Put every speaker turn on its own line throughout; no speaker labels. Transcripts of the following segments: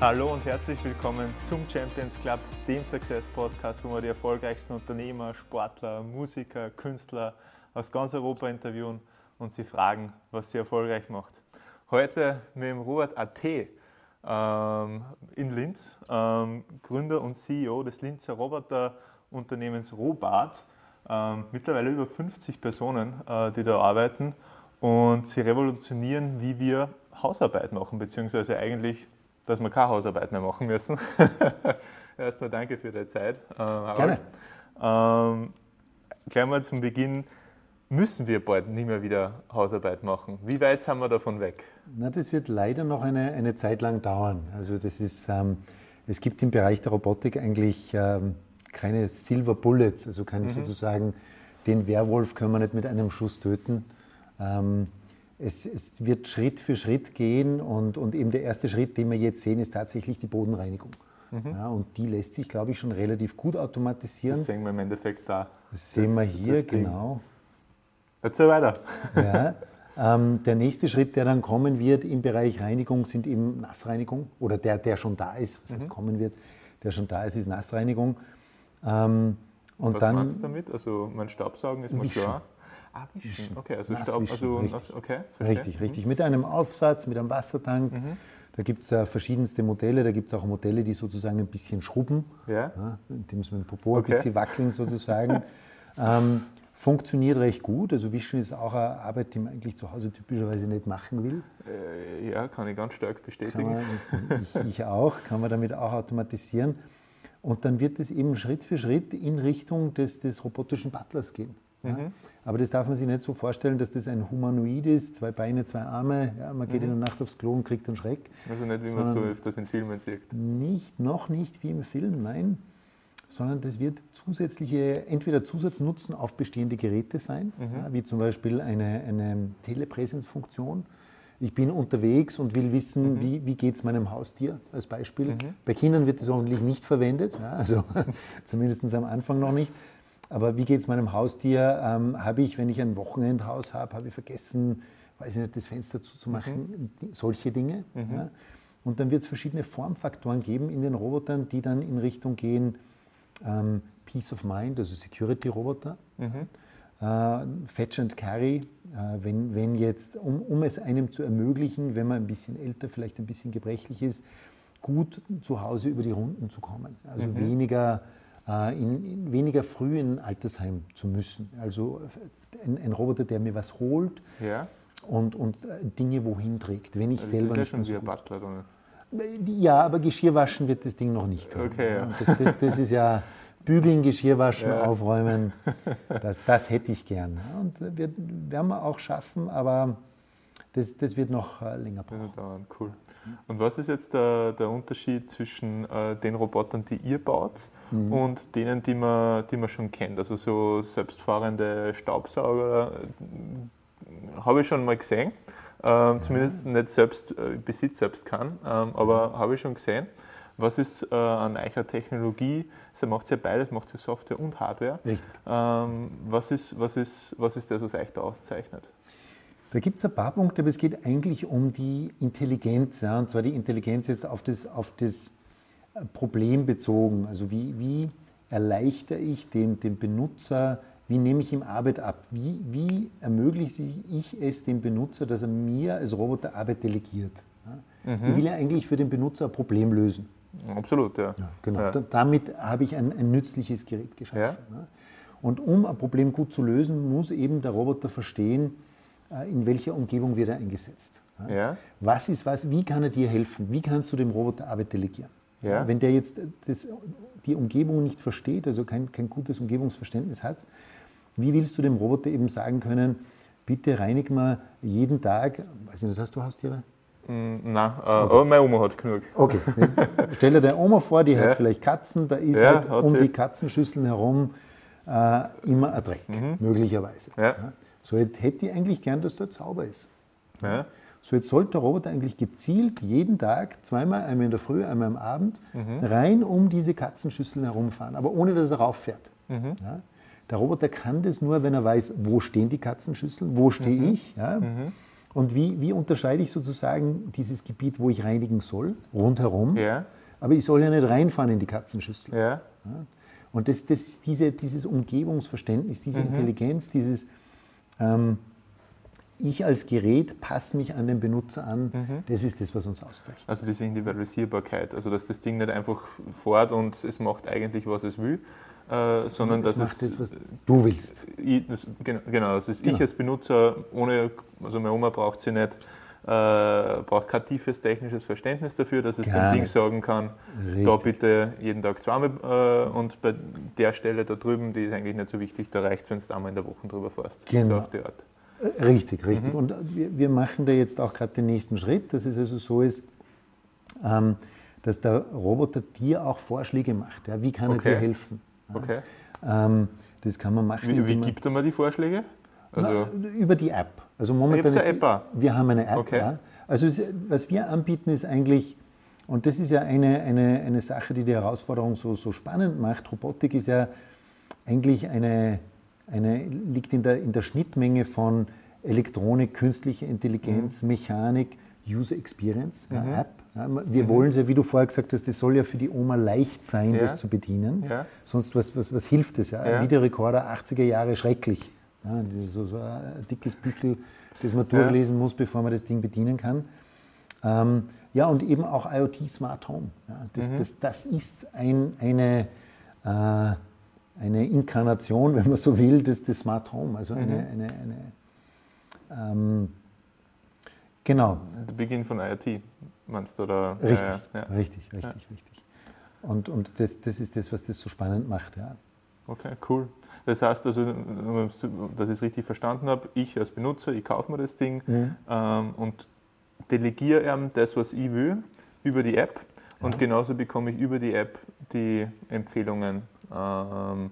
Hallo und herzlich willkommen zum Champions Club, dem Success Podcast, wo wir die erfolgreichsten Unternehmer, Sportler, Musiker, Künstler aus ganz Europa interviewen und sie fragen, was sie erfolgreich macht. Heute mit dem Robert AT ähm, in Linz, ähm, Gründer und CEO des Linzer Roboterunternehmens Robart. Ähm, mittlerweile über 50 Personen, äh, die da arbeiten und sie revolutionieren, wie wir Hausarbeit machen, beziehungsweise eigentlich, dass wir keine Hausarbeit mehr machen müssen. Erstmal danke für die Zeit.
Äh, Gerne.
Ähm, gleich mal zum Beginn, müssen wir bald nicht mehr wieder Hausarbeit machen? Wie weit sind wir davon weg?
Na, das wird leider noch eine, eine Zeit lang dauern. Also das ist, ähm, es gibt im Bereich der Robotik eigentlich ähm, keine Silver Bullets, also kein mhm. sozusagen, den Werwolf können wir nicht mit einem Schuss töten. Ähm, es, es, wird Schritt für Schritt gehen und, und eben der erste Schritt, den wir jetzt sehen, ist tatsächlich die Bodenreinigung. Mhm. Ja, und die lässt sich, glaube ich, schon relativ gut automatisieren.
Das sehen wir im Endeffekt da.
Das sehen wir hier, genau.
Erzähl weiter.
Ja, ähm, der nächste Schritt, der dann kommen wird im Bereich Reinigung, sind eben Nassreinigung. Oder der, der schon da ist, was heißt mhm. kommen wird, der schon da ist, ist Nassreinigung.
Ähm, und was dann, meinst du damit? Also mein Staubsaugen ist mal klar. Ah, wischen. Okay, also Staub, also
richtig. okay, richtig, richtig. Mit einem Aufsatz, mit einem Wassertank. Mhm. Da gibt es äh, verschiedenste Modelle. Da gibt es auch Modelle, die sozusagen ein bisschen schrubben, ja. ja indem sie mit dem Popo okay. ein bisschen wackeln sozusagen. ähm, funktioniert recht gut. Also Wischen ist auch eine Arbeit, die man eigentlich zu Hause typischerweise nicht machen will.
Äh, ja, kann ich ganz stark bestätigen.
Man, ich, ich, auch, kann man damit auch automatisieren. Und dann wird es eben Schritt für Schritt in Richtung des, des robotischen Butlers gehen. Ja? Mhm. Aber das darf man sich nicht so vorstellen, dass das ein Humanoid ist, zwei Beine, zwei Arme, ja, man geht mhm. in der Nacht aufs Klo und kriegt einen Schreck.
Also nicht, wie man so öfters in Filmen sieht.
Nicht, noch nicht wie im Film, nein sondern das wird zusätzliche, entweder Zusatznutzen auf bestehende Geräte sein, mhm. ja, wie zum Beispiel eine, eine Telepräsenzfunktion. Ich bin unterwegs und will wissen, mhm. wie, wie geht es meinem Haustier als Beispiel. Mhm. Bei Kindern wird das hoffentlich nicht verwendet, ja, also zumindest am Anfang noch nicht. Aber wie geht es meinem Haustier? Ähm, habe ich, wenn ich ein Wochenendhaus habe, habe ich vergessen, weiß ich nicht, das Fenster zuzumachen, mhm. solche Dinge. Mhm. Ja. Und dann wird es verschiedene Formfaktoren geben in den Robotern, die dann in Richtung gehen, ähm, Peace of Mind, also Security-Roboter. Mhm. Äh, Fetch and Carry, äh, wenn, wenn jetzt, um, um es einem zu ermöglichen, wenn man ein bisschen älter, vielleicht ein bisschen gebrechlich ist, gut zu Hause über die Runden zu kommen. Also mhm. weniger, in, in, weniger früh in ein Altersheim zu müssen. Also ein, ein Roboter, der mir was holt ja. und, und äh, Dinge wohin trägt, wenn ich also selber
nicht. Das ist ja schon wie ein Butler, oder?
Ja, aber Geschirr waschen wird das Ding noch nicht können.
Okay, ja.
das, das, das, ist ja bügeln, Geschirr waschen, ja. aufräumen. Das, das, hätte ich gern. Und wird, werden wir auch schaffen, aber das, das wird noch äh, länger brauchen.
Ja, cool. Und was ist jetzt der, der Unterschied zwischen äh, den Robotern, die ihr baut, mhm. und denen, die man, die man schon kennt? Also so selbstfahrende Staubsauger äh, habe ich schon mal gesehen. Ähm, zumindest nicht selbst, äh, Besitz selbst kann, ähm, aber habe ich schon gesehen. Was ist äh, an eurer Technologie? Sie macht ja beides, macht ja Software und Hardware.
Richtig.
Ähm, was, ist, was, ist, was ist das, was euch da auszeichnet?
Da gibt es ein paar Punkte, aber es geht eigentlich um die Intelligenz, ja, und zwar die Intelligenz jetzt auf das, auf das äh, Problem bezogen. Also wie, wie erleichter ich dem, dem Benutzer wie nehme ich ihm Arbeit ab? Wie, wie ermögliche ich es dem Benutzer, dass er mir als Roboter Arbeit delegiert? Ja? Mhm. Ich will ja eigentlich für den Benutzer ein Problem lösen.
Absolut, ja. ja
genau. Ja. Damit habe ich ein, ein nützliches Gerät geschaffen. Und um ein Problem gut zu lösen, muss eben der Roboter verstehen, in welcher Umgebung wird er eingesetzt. Ja. Was ist was? Wie kann er dir helfen? Wie kannst du dem Roboter Arbeit delegieren? Ja. Wenn der jetzt das, die Umgebung nicht versteht, also kein, kein gutes Umgebungsverständnis hat, wie willst du dem Roboter eben sagen können, bitte reinig mal jeden Tag, weiß ich nicht, hast du Haustiere?
Mm, nein, äh, okay. aber meine Oma hat genug.
Okay, jetzt stell dir deine Oma vor, die ja. hat vielleicht Katzen, da ist ja, halt um sie. die Katzenschüsseln herum äh, immer ein Dreck, mhm. möglicherweise. Ja. So, jetzt hätte ich eigentlich gern, dass dort sauber ist. Ja. So, jetzt sollte der Roboter eigentlich gezielt jeden Tag, zweimal, einmal in der Früh, einmal am Abend, mhm. rein um diese Katzenschüsseln herumfahren, aber ohne dass er rauffährt. Mhm. Ja? Der Roboter kann das nur, wenn er weiß, wo stehen die Katzenschüsseln, wo stehe mhm. ich. Ja? Mhm. Und wie, wie unterscheide ich sozusagen dieses Gebiet, wo ich reinigen soll, rundherum?
Ja.
Aber ich soll ja nicht reinfahren in die Katzenschüssel.
Ja.
Und das, das ist diese, dieses Umgebungsverständnis, diese Intelligenz, dieses ähm, Ich als Gerät passe mich an den Benutzer an, das ist das, was uns auszeichnet.
Also diese Individualisierbarkeit, also dass das Ding nicht einfach fährt und es macht eigentlich, was es will, äh, sondern
Das
dass
macht
es
das, was du willst.
ich, das, genau, genau, das ist
Genau.
ich als Benutzer ohne, also meine Oma braucht sie nicht, äh, braucht kein tiefes technisches Verständnis dafür, dass es
Gar
dem Ding sagen kann, da
Richtig.
bitte jeden Tag zweimal äh, und bei der Stelle da drüben, die ist eigentlich nicht so wichtig, da reicht es, wenn du einmal in der Woche drüber fährst.
Genau.
So auf die Art.
Äh, Richtig, richtig. Und wir, wir machen da jetzt auch gerade den nächsten Schritt, dass es also so ist, ähm, dass der Roboter dir auch Vorschläge macht. Ja? Wie kann er
Okay.
dir helfen?
Okay.
Ähm, das kann man machen.
Wie, wie gibt er mir die Vorschläge? Also,
Na, über die App. Also momentan ist die-? Wir haben eine App.
Okay.
Ja. Also was wir anbieten ist eigentlich, und das ist ja eine, eine, eine Sache, die die Herausforderung so, so spannend macht. Robotik ist ja eigentlich eine, eine liegt in der, in der Schnittmenge von Elektronik, künstlicher Intelligenz,
Mhm.
Mechanik, User Experience, ja, App. Ja, wir wollen es ja, wie du vorher gesagt hast, das soll ja für die Oma leicht sein,
Ja.
das zu bedienen. Sonst, was, was, was hilft es? Ja?
Ja.
Ein Videorekorder 80er Jahre schrecklich. Ja, so, so ein dickes Büchel, das man durchlesen muss, bevor man das Ding bedienen kann. Ähm, ja, und eben auch IoT Smart Home. Ja, das,
Mhm.
das, das ist ein, eine, äh, eine Inkarnation, wenn man so will, des, des Smart Home. Also eine,
Mhm.
eine, eine ähm, genau,
der Beginn von IoT, meinst du? Oder?
richtig,
Ja, ja.
richtig, richtig, richtig. Und, und das, das ist das, was das so spannend macht. Ja.
Okay, cool. Das heißt also, dass ich es richtig verstanden habe, ich als Benutzer, ich kaufe mir das Ding
Mhm.
ähm, und delegiere ihm das, was ich will, über die App. Und genauso bekomme ich über die App die Empfehlungen ähm,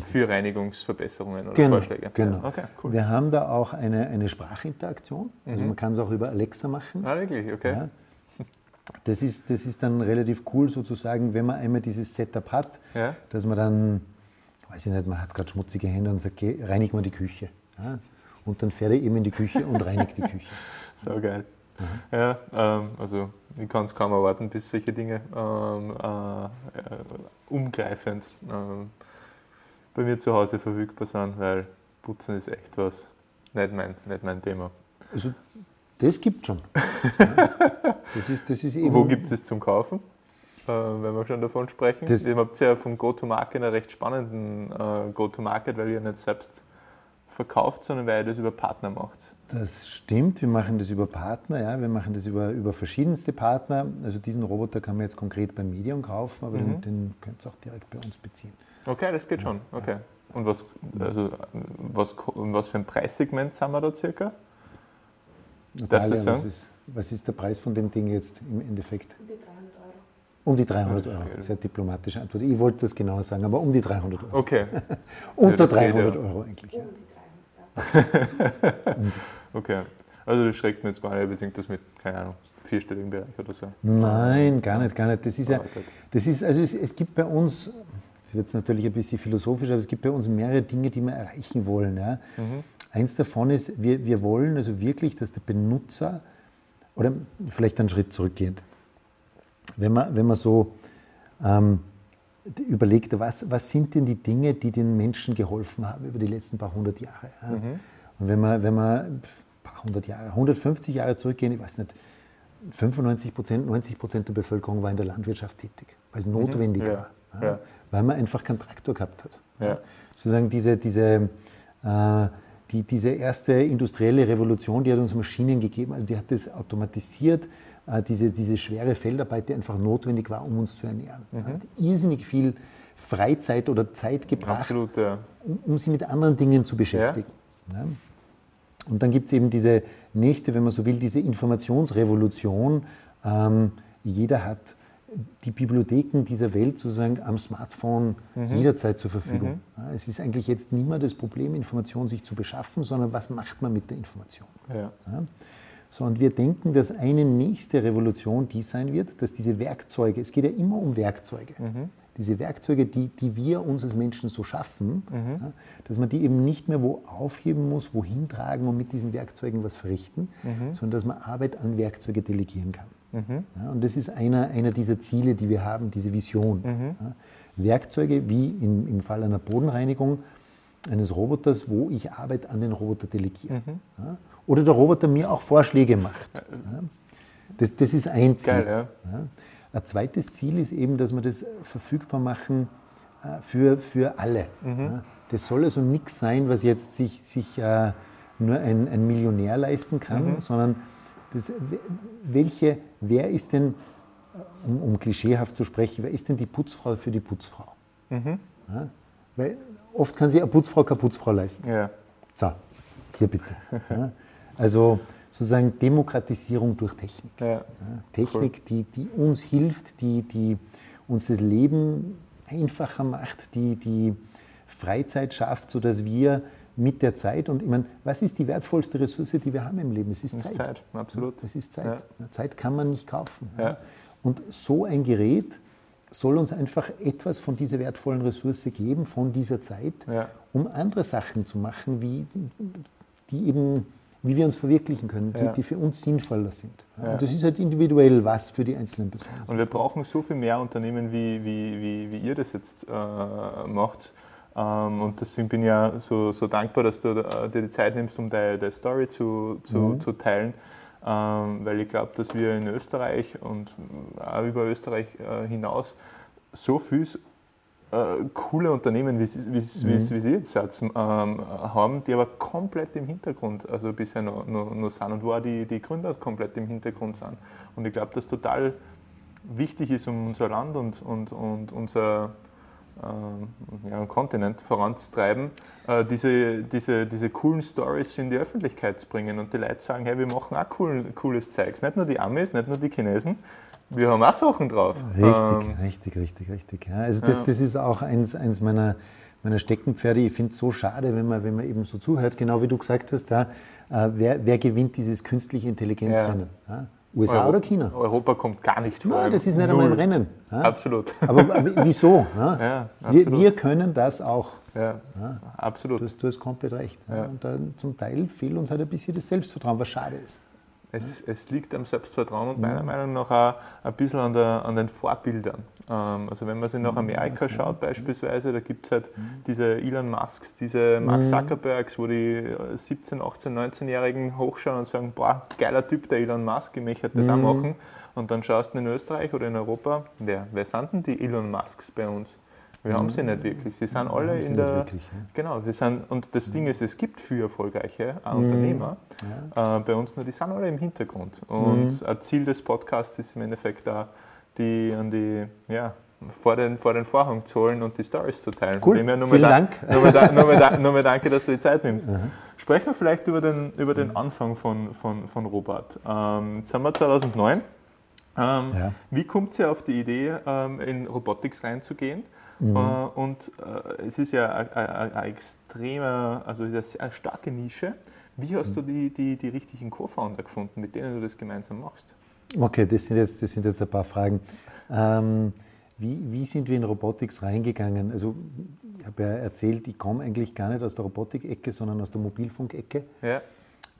für Reinigungsverbesserungen oder
Genau,
Vorschläge.
genau.
Ja, okay, cool.
Wir haben da auch eine, eine Sprachinteraktion. Also
Mhm.
man kann es auch über Alexa machen.
Ah, wirklich? Okay.
Ja. Das, ist, das ist dann relativ cool sozusagen, wenn man einmal dieses Setup hat,
Ja.
dass man dann, weiß ich nicht, man hat gerade schmutzige Hände und sagt, geh, reinig mal die Küche. Ja. Und dann fährt er eben in die Küche und reinigt die Küche.
So geil.
Mhm.
Ja, ähm, also ich kann es kaum erwarten, bis solche Dinge ähm, äh, äh, umgreifend ähm, bei mir zu Hause verfügbar sind, weil Putzen ist echt was, nicht mein, nicht mein Thema.
Also das gibt schon. Ja. Das ist, das ist eben,
Wo gibt es es zum Kaufen? Äh, wenn wir schon davon sprechen.
Das-
ihr habt ja vom Go-to-Market einen recht spannenden äh, Go-to-Market, weil ihr nicht selbst verkauft, sondern weil ihr das über Partner macht.
Das stimmt, wir machen das über Partner, ja, wir machen das über, über verschiedenste Partner. Also diesen Roboter kann man jetzt konkret beim Medium kaufen, aber den, den könnt ihr auch direkt bei uns beziehen.
Okay, das geht schon. Okay. Und was, also, was, was für ein Preissegment sind wir da circa?
Natalia,
sagen?
was, ist, was ist der Preis von dem Ding jetzt im Endeffekt?
Um die 300 Euro.
Um die 300
Das ist
Euro. Sehr diplomatische Antwort. Ich wollte das genauer sagen, aber um die 300 Euro.
Okay,
Unter
das geht,
300
ja.
Euro eigentlich. Ja.
Um die 300 Euro.
okay. Also das schreckt mir jetzt gar nicht, wir sind das mit, keine Ahnung, vierstelligen Bereich oder so.
Nein, gar nicht, gar nicht. Das ist ja,
Ah,
das ist, also es, es gibt bei uns, das wird jetzt natürlich ein bisschen philosophisch, aber es gibt bei uns mehrere Dinge, die wir erreichen wollen. Ja.
Mhm.
Eins davon ist, wir, wir wollen also wirklich, dass der Benutzer, oder vielleicht einen Schritt zurückgehend, wenn man, wenn man so ähm, überlegt, was, was sind denn die Dinge, die den Menschen geholfen haben über die letzten paar hundert Jahre. Ja? Und wenn man, wenn man ein paar hundert Jahre, 150 Jahre zurückgehen, ich weiß nicht, 95 Prozent, 90 Prozent der Bevölkerung war in der Landwirtschaft tätig, weil es notwendig
Ja,
war, ja? weil man einfach keinen Traktor gehabt hat. Sozusagen diese, diese, äh, die, diese erste industrielle Revolution, die hat uns Maschinen gegeben, also die hat das automatisiert, äh, diese, diese schwere Feldarbeit, die einfach notwendig war, um uns zu ernähren.
Mhm.
Hat irrsinnig viel Freizeit oder Zeit gebracht,
Absolut, ja.
um, um sie mit anderen Dingen zu beschäftigen. Ja. Und dann gibt es eben diese nächste, wenn man so will, diese Informationsrevolution. Ähm, jeder hat die Bibliotheken dieser Welt sozusagen am Smartphone jederzeit zur Verfügung. Ja, es ist eigentlich jetzt nicht mehr das Problem, Information sich zu beschaffen, sondern was macht man mit der Information.
ja.
Ja? So, und wir denken, dass eine nächste Revolution die sein wird, dass diese Werkzeuge, es geht ja immer um Werkzeuge. diese Werkzeuge, die, die wir uns als Menschen so schaffen, ja, dass man die eben nicht mehr wo aufheben muss, wohin tragen und mit diesen Werkzeugen was verrichten, sondern dass man Arbeit an Werkzeuge delegieren kann. Ja, und das ist einer, einer dieser Ziele, die wir haben, diese Vision. Ja, Werkzeuge wie im, im Fall einer Bodenreinigung eines Roboters, wo ich Arbeit an den Roboter delegiere. Ja, oder der Roboter mir auch Vorschläge macht. Ja, das, das ist ein Ziel.
Geil.
Ein zweites Ziel ist eben, dass wir das verfügbar machen äh, für, für alle. Ja. Das soll also nichts sein, was jetzt sich, sich äh, nur ein, ein Millionär leisten kann, sondern das, welche, wer ist denn, äh, um, um klischeehaft zu sprechen, wer ist denn die Putzfrau für die Putzfrau? Ja? Weil oft kann sich eine Putzfrau keine Putzfrau leisten.
Ja.
So, hier bitte. Ja, also sozusagen Demokratisierung durch Technik.
Ja.
Technik, die, die uns hilft, die, die uns das Leben einfacher macht, die, die Freizeit schafft, sodass wir mit der Zeit, und ich meine, was ist die wertvollste Ressource, die wir haben im Leben? Es ist Zeit.
ist Zeit, absolut.
Das ist Zeit.
Ja.
Zeit kann man nicht kaufen.
Ja.
Und so ein Gerät soll uns einfach etwas von dieser wertvollen Ressource geben, von dieser Zeit,
Ja.
um andere Sachen zu machen, wie, die eben, wie wir uns verwirklichen können, die, die für uns sinnvoller sind. Und das ist halt individuell was für die einzelnen Personen.
Und wir brauchen so viel mehr Unternehmen, wie, wie, wie, wie ihr das jetzt äh, macht. Ähm, und deswegen bin ich ja so, so dankbar, dass du äh, dir die Zeit nimmst, um deine, deine Story zu, zu,
Mhm.
zu teilen. Ähm, weil ich glaube, dass wir in Österreich und auch über Österreich äh, hinaus so viel äh, coole Unternehmen, wie, sie- Sie jetzt ähm, haben, die aber komplett im Hintergrund also bisher noch, noch, noch sind und wo auch die, die Gründer komplett im Hintergrund sind. Und ich glaube, das total wichtig ist, um unser Land und, und, und unser ähm, ja, Kontinent voranzutreiben, äh, diese, diese, diese coolen Stories in die Öffentlichkeit zu bringen und die Leute sagen, hey, wir machen auch cool, cooles Zeugs. Nicht nur die Amis, nicht nur die Chinesen, wir haben auch Sachen drauf.
Richtig,
Ähm,
richtig, richtig, richtig. Ja, also das,
Ja.
das ist auch eins, eins meiner, meiner Steckenpferde. Ich finde es so schade, wenn man, wenn man eben so zuhört, genau wie du gesagt hast, ja, äh, wer, wer gewinnt dieses künstliche Intelligenzrennen? Ja. USA
Euro-
oder China?
Europa kommt gar nicht vor.
Nein, das ist nicht einmal im
Null.
Rennen. Ja.
Absolut.
Aber wieso? Ja?
Ja,
wir,
absolut.
wir können das auch.
Ja, absolut.
Du hast, du hast komplett recht. Und dann, zum Teil fehlt uns halt ein bisschen das Selbstvertrauen, was schade ist.
Es, es liegt am Selbstvertrauen und meiner Meinung nach auch ein bisschen an, der, an den Vorbildern. Ähm, also wenn man sich nach Amerika schaut beispielsweise, da gibt es halt diese Elon Musks, diese Mark Zuckerbergs, wo die äh, 17, 18, 19-Jährigen hochschauen und sagen, boah, geiler Typ der Elon Musk, ich möchte das auch machen. Und dann schaust du in Österreich oder in Europa, wer, wer sind denn die Elon Musks bei uns? Wir haben sie nicht wirklich. Sie sind alle in der.
wirklich, ja.
Genau, wir sind, und das Ding ist, es gibt viele erfolgreiche auch Unternehmer äh, bei uns, nur die sind alle im Hintergrund. Und ein Ziel des Podcasts ist im Endeffekt da, die an die, ja, vor den, vor den Vorhang zu holen und die Stories zu teilen.
Cool,
dem her nur
vielen Dank.
Nur mal, nur mal, nur mal danke, dass du die Zeit nimmst. Sprechen wir vielleicht über den, über den Anfang von, von, von Robert. Ähm, jetzt sind wir 2009. Ähm,
Ja.
Wie kommt ihr auf die Idee, ähm, in Robotics reinzugehen?
Mhm.
Äh, und äh, es ist ja ein- ein ein- ein extremer, also eine sehr starke Nische. Wie hast
Mhm.
du die, die, die richtigen Co-Founder gefunden, mit denen du das gemeinsam machst?
Okay, das sind jetzt, das sind jetzt ein paar Fragen. Ähm, wie, wie sind wir in Robotics reingegangen? Also, ich habe ja erzählt, ich komme eigentlich gar nicht aus der Robotik-Ecke, sondern aus der Mobilfunk-Ecke.
Ja,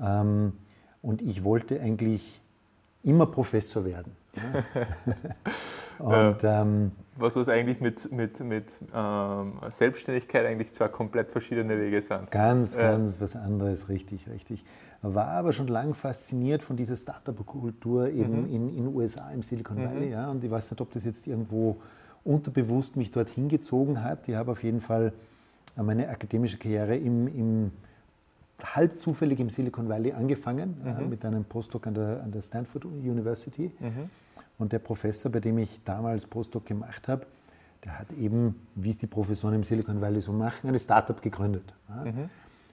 Ähm, und ich wollte eigentlich immer Professor werden. Ja. und ähm,
was was eigentlich mit, mit, mit ähm, Selbstständigkeit eigentlich zwei komplett verschiedene Wege sind.
ganz,
Ja.
ganz was anderes, richtig, richtig. War aber schon lang fasziniert von dieser Startup-Kultur eben in in den USA, im Silicon Valley. Ja. Und ich weiß nicht, ob das jetzt irgendwo unterbewusst mich dorthin gezogen hat. Ich habe auf jeden Fall meine akademische Karriere im, im halb zufällig im Silicon Valley angefangen, äh, mit einem Postdoc an der, an der Stanford University. Und der Professor, bei dem ich damals Postdoc gemacht habe, der hat eben, wie es die Professoren im Silicon Valley so machen, eine Startup gegründet. Ja.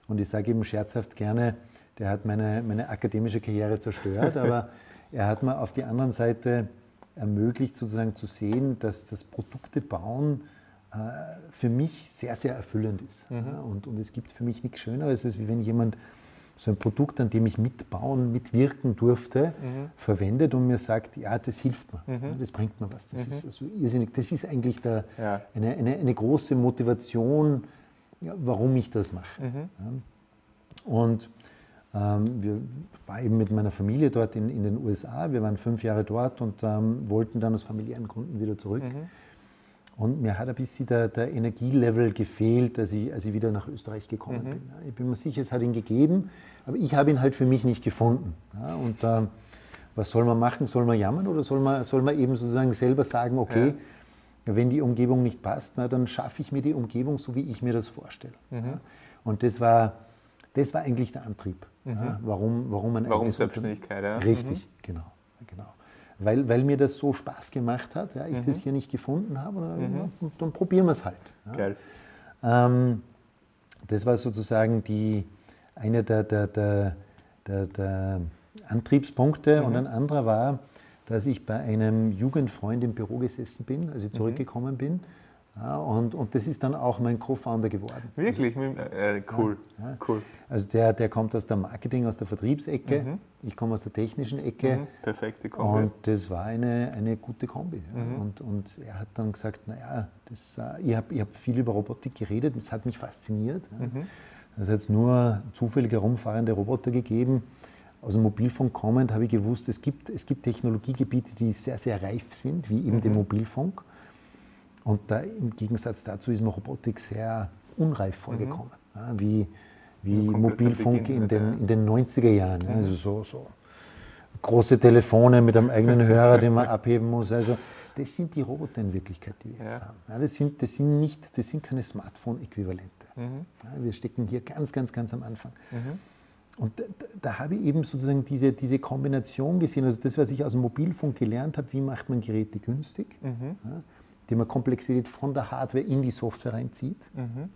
Und ich sage eben scherzhaft gerne, der hat meine, meine akademische Karriere zerstört, aber er hat mir auf die anderen Seite ermöglicht, sozusagen zu sehen, dass das Produkte bauen äh, für mich sehr, sehr erfüllend ist. Ja, und, und es gibt für mich nichts Schöneres, als wenn jemand so ein Produkt, an dem ich mitbauen, mitwirken durfte,
Mhm.
verwendet und mir sagt, ja, das hilft mir, ja, das bringt mir was. Das ist also irrsinnig. Das ist eigentlich der,
Mhm. Ja.
eine, eine, eine große Motivation, ja, warum ich das mache.
Mhm.
Ja. Und ähm, wir waren eben mit meiner Familie dort in, in den USA. Wir waren fünf Jahre dort und ähm, wollten dann aus familiären Gründen wieder zurück.
Mhm.
Und mir hat ein bisschen der, der Energielevel gefehlt, als ich, als ich wieder nach Österreich gekommen bin. Ja, Ich bin mir sicher, es hat ihn gegeben, aber ich habe ihn halt für mich nicht gefunden. Ja, und ähm, was soll man machen? Soll man jammern oder soll man, soll man eben sozusagen selber sagen, okay, wenn die Umgebung nicht passt, na, dann schaffe ich mir die Umgebung so, wie ich mir das vorstelle. Ja. Und das war, das war eigentlich der Antrieb, ja, warum, warum man
Warum Selbstständigkeit? Ja?
Richtig, genau, genau. Weil, weil mir das so Spaß gemacht hat, ja, ich das hier nicht gefunden habe, oder, ja, und dann probieren wir es halt. Ja.
Geil.
Ähm, das war sozusagen die, einer der, der, der, der, der Antriebspunkte. Und ein anderer war, dass ich bei einem Jugendfreund im Büro gesessen bin, als ich zurückgekommen bin. Ja, und, und das ist dann auch mein Co-Founder geworden.
Wirklich? Mit- Äh, cool.
Ja.
Cool.
Also der, der kommt aus der Marketing, aus der Vertriebsecke, ich komme aus der technischen Ecke.
Mhm. Perfekte Kombi.
Und das war eine, eine gute Kombi. Ja. Und, und er hat dann gesagt, naja, das, äh, ich habe ich hab viel über Robotik geredet, das hat mich fasziniert. Ja. Es hat nur zufällig herumfahrende Roboter gegeben. Aus dem Mobilfunk kommend habe ich gewusst, es gibt, es gibt Technologiegebiete, die sehr, sehr reif sind, wie eben den Mobilfunk. Und da, im Gegensatz dazu ist mir Robotik sehr unreif vorgekommen. Ja, wie wie Mobilfunk in den, in den 90er Jahren. ja, Also so, so große Telefone mit einem eigenen Hörer, den man abheben muss. Also das sind die Roboter in Wirklichkeit, die wir jetzt
Ja.
haben. Ja, das, sind, das, sind nicht, das sind keine Smartphone-Äquivalente.
Mhm.
Ja, wir stecken hier ganz, ganz, ganz am Anfang. Und da, da, da habe ich eben sozusagen diese, diese Kombination gesehen, also das, was ich aus dem Mobilfunk gelernt habe, wie macht man Geräte günstig,
Mhm.
Indem man Komplexität von der Hardware in die Software reinzieht.
Mhm.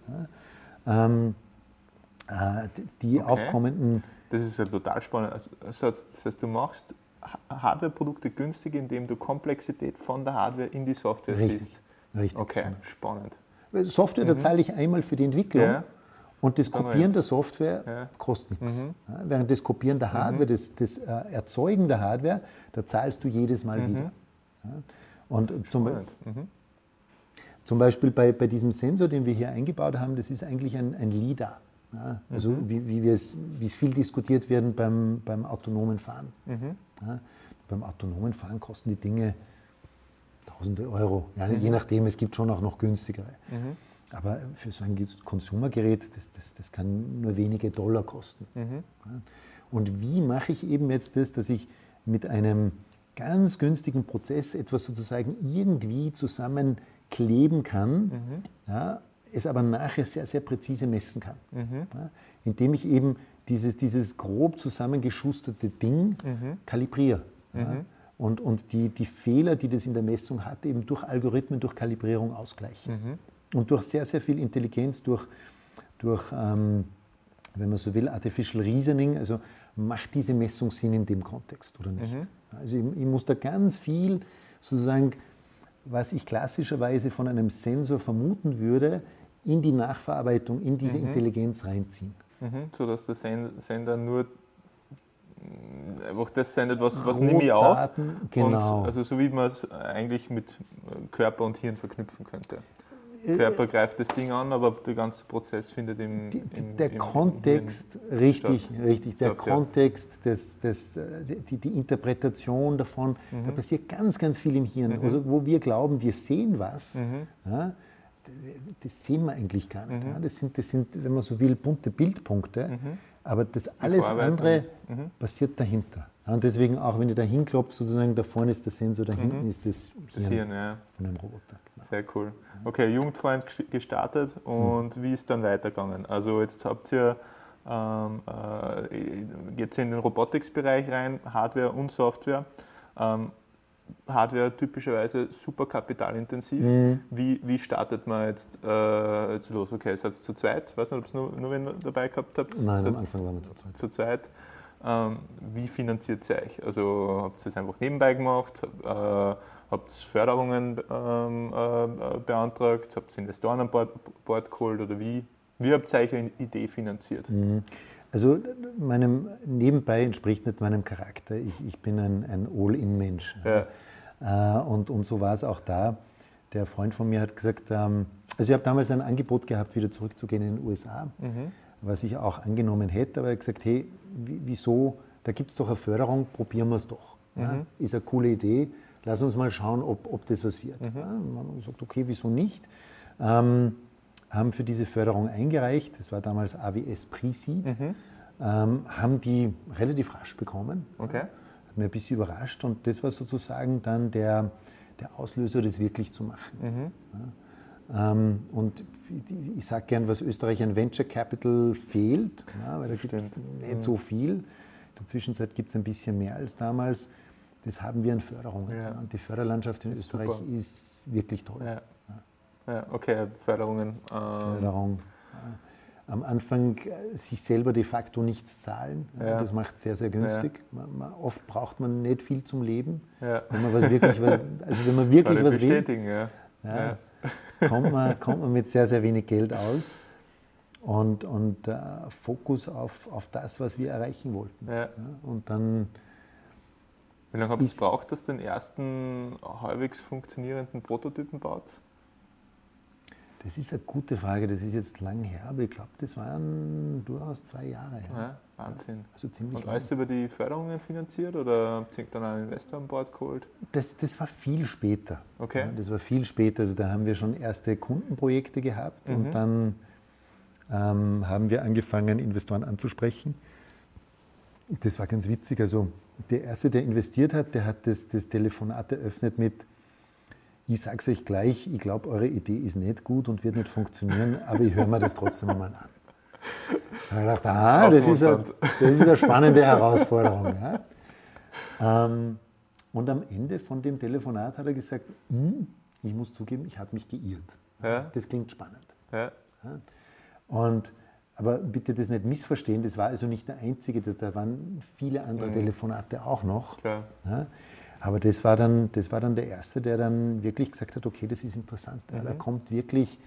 Ja, ähm, äh, die-
Okay.
aufkommenden
Das ist ja total spannend. Also, das heißt, du machst Ha- Hardware-Produkte günstig, indem du Komplexität von der Hardware in die Software
Richtig,
ziehst.
richtig.
Okay, spannend.
Weil Software, da zahle ich einmal für die Entwicklung
Mhm. Ja.
und das Kopieren der Software
Ja. Mhm.
kostet nichts. Ja, während das Kopieren der Hardware, das, das äh, Erzeugen der Hardware, da zahlst du jedes Mal wieder. Ja. Und zum,
Mhm. Spannend. Mhm.
Zum Beispiel bei, bei diesem Sensor, den wir hier eingebaut haben, das ist eigentlich ein, ein LIDAR. Ja, also
Mhm.
wie, wie, es, viel diskutiert werden beim, beim autonomen Fahren.
Mhm.
Ja, beim autonomen Fahren kosten die Dinge tausende Euro. Ja,
Mhm.
Je nachdem, es gibt schon auch noch günstigere. Aber für so ein Konsumergerät, das, das, das kann nur wenige Dollar kosten.
Mhm.
Und wie mache ich eben jetzt das, dass ich mit einem ganz günstigen Prozess etwas sozusagen irgendwie zusammenkleben kann, ja, es aber nachher sehr, sehr präzise messen kann. Ja, indem ich eben dieses, dieses grob zusammengeschusterte Ding kalibriere. Ja, und und die, die Fehler, die das in der Messung hat, eben durch Algorithmen, durch Kalibrierung ausgleichen. Und durch sehr, sehr viel Intelligenz, durch, durch ähm, wenn man so will, Artificial Reasoning, also macht diese Messung Sinn in dem Kontext oder nicht. Also ich, ich muss da ganz viel sozusagen, was ich klassischerweise von einem Sensor vermuten würde, in die Nachverarbeitung, in diese Intelligenz reinziehen.
Mhm. Sodass der Sen- Sender nur einfach das sendet, was, was nehme ich auf.
Genau.
Und, also so wie man es eigentlich mit Körper und Hirn verknüpfen könnte.
Äh,
Körper greift das Ding an, aber der ganze Prozess findet im, im
der
im
Kontext,
Hirn
richtig,
statt.
richtig, der
Statt, ja.
Kontext, das, das, äh, die, die Interpretation davon, da
Mhm.
passiert ganz, ganz viel im Hirn. Also wo wir glauben, wir sehen was,
Mhm.
ja, das sehen wir eigentlich gar nicht. Ja. Das, sind, das sind, wenn man so will, bunte Bildpunkte, aber das alles
Mhm.
Andere
mhm.
passiert dahinter. Ja, und deswegen auch, wenn ich da hinklopfe, sozusagen, da vorne ist der Sensor, da
Mhm.
hinten ist das
Das
Hirn
Hirn, ja.
von einem Roboter.
Sehr cool. Okay, Jugendfreund ges- gestartet und wie ist dann weitergegangen? Also jetzt habt ihr ähm, äh, jetzt in den Robotics-Bereich rein, Hardware und Software. Ähm, Hardware typischerweise super kapitalintensiv.
Mhm.
Wie, wie startet man jetzt, äh, jetzt los? Okay, seid ihr zu zweit? weiß nicht, ob ihr nur, nur wen dabei gehabt habt.
Nein, am Anfang waren wir zu zweit.
zu zweit. Ähm, wie finanziert ihr euch? Also habt ihr es einfach nebenbei gemacht? Äh, habt ihr Förderungen ähm, äh, beantragt? Habt ihr Investoren an Bord, Bord geholt? Oder wie, wie habt ihr eure Idee finanziert?
Mhm. Also meinem nebenbei entspricht nicht meinem Charakter. Ich, ich bin ein, ein All-in-Mensch.
Ja.
Äh, und, und so war es auch da. Der Freund von mir hat gesagt, ähm, also ich habe damals ein Angebot gehabt, wieder zurückzugehen in den USA, was ich auch angenommen hätte, aber er hat gesagt, hey, wie- wieso, da gibt es doch eine Förderung, probieren wir es doch. Ja? Ist eine coole Idee, lass uns mal schauen, ob, ob das was wird. Ja, und dann haben wir gesagt, okay, wieso nicht? Ähm, haben für diese Förderung eingereicht, das war damals AWS Pre-Seed, ähm, haben die relativ rasch bekommen.
Okay.
Hat mir ein bisschen überrascht und das war sozusagen dann der, der Auslöser, das wirklich zu machen. Ja. Ähm, und ich- ich sage gern, was Österreich an Venture Capital fehlt, ja, weil da gibt es nicht so viel. In der Zwischenzeit gibt es ein bisschen mehr als damals. Das haben wir an Förderungen.
Ja.
Und die Förderlandschaft in
Ist
Österreich
super.
ist wirklich toll.
Ja. ja, okay, Förderungen. Ähm,
Förderung. Am Anfang äh, sich selber de facto nichts zahlen. Ja. Das macht sehr, sehr günstig. Man, man, oft braucht man nicht viel zum Leben. Wenn man was wirklich, was- also wenn man wirklich was will, kommt, man, kommt man mit sehr, sehr wenig Geld aus. Und, und äh, Fokus auf, auf das, was wir erreichen wollten.
Ja.
Ja, und dann,
Wie lange habt ihr gebraucht, dass den ersten halbwegs funktionierenden Prototypen baut?
das ist eine gute Frage, das ist jetzt lang her, aber ich glaube, das waren durchaus zwei Jahre. Ja.
Ja, Wahnsinn.
Also ziemlich
Und
lang.
alles über die Förderungen finanziert oder habt ihr dann einen Investor an Bord geholt?
Das, das war viel später.
Okay.
Ja, das war viel später. Also da haben wir schon erste Kundenprojekte gehabt
Mhm.
und dann ähm, haben wir angefangen, Investoren anzusprechen. Das war ganz witzig. Also der Erste, der investiert hat, der hat das, das Telefonat eröffnet mit, ich sage es euch gleich, ich glaube, eure Idee ist nicht gut und wird nicht funktionieren, aber ich höre mir das trotzdem mal an. Da habe ich gedacht, ah, das ist, eine, das ist eine spannende Herausforderung. Ja. Ähm, und am Ende von dem Telefonat hat er gesagt, "Hm, ich muss zugeben, ich habe mich geirrt.
Ja.
Das klingt spannend.
Ja.
Und, aber bitte das nicht missverstehen, das war also nicht der einzige, da, waren viele andere Telefonate auch noch.
Klar.
Ja, aber das war, dann, das war dann der Erste, der dann wirklich gesagt hat, okay, das ist interessant. Ja, da kommt wirklich,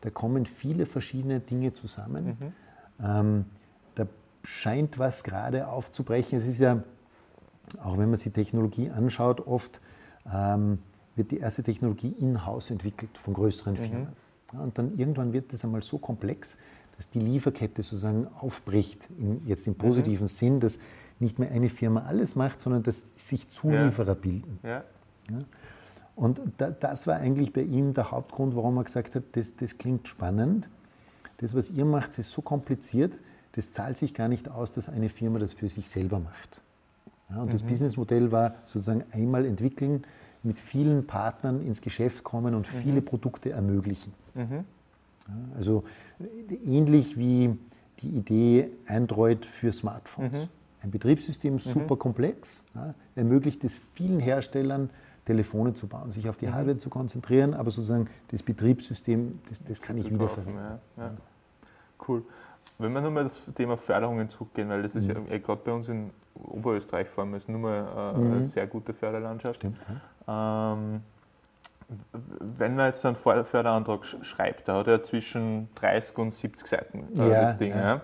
da kommen viele verschiedene Dinge zusammen. Ähm, da scheint was gerade aufzubrechen. Es ist ja, auch wenn man sich Technologie anschaut, oft ähm, wird die erste Technologie in-house entwickelt von größeren Firmen. Ja, und dann irgendwann wird das einmal so komplex, dass die Lieferkette sozusagen aufbricht, in, jetzt im positiven Sinn, dass nicht mehr eine Firma alles macht, sondern dass sich Zulieferer bilden.
Ja.
Und da, das war eigentlich bei ihm der Hauptgrund, warum er gesagt hat, das, das klingt spannend. Das, was ihr macht, ist so kompliziert, das zahlt sich gar nicht aus, dass eine Firma das für sich selber macht. Ja, und das Businessmodell war sozusagen einmal entwickeln, mit vielen Partnern ins Geschäft kommen und viele Produkte ermöglichen. Ja, also äh, ähnlich wie die Idee Android für Smartphones. Ein Betriebssystem super komplex, ja, ermöglicht es vielen Herstellern, Telefone zu bauen, sich auf die Hardware zu konzentrieren, aber sozusagen das Betriebssystem, das, das kann ich wiederverwenden.
Ja, ja. Cool. Wenn wir nochmal das Thema Förderungen zurückgehen, weil das ist
Mhm.
ja eh gerade bei uns in Oberösterreich vor allem ist nur mal äh, eine sehr gute Förderlandschaft.
Stimmt. Ja?
Ähm, wenn man jetzt einen För- Förderantrag sch- schreibt, da hat er zwischen 30 und 70 Seiten äh,
Ja,
das Ding. Ja.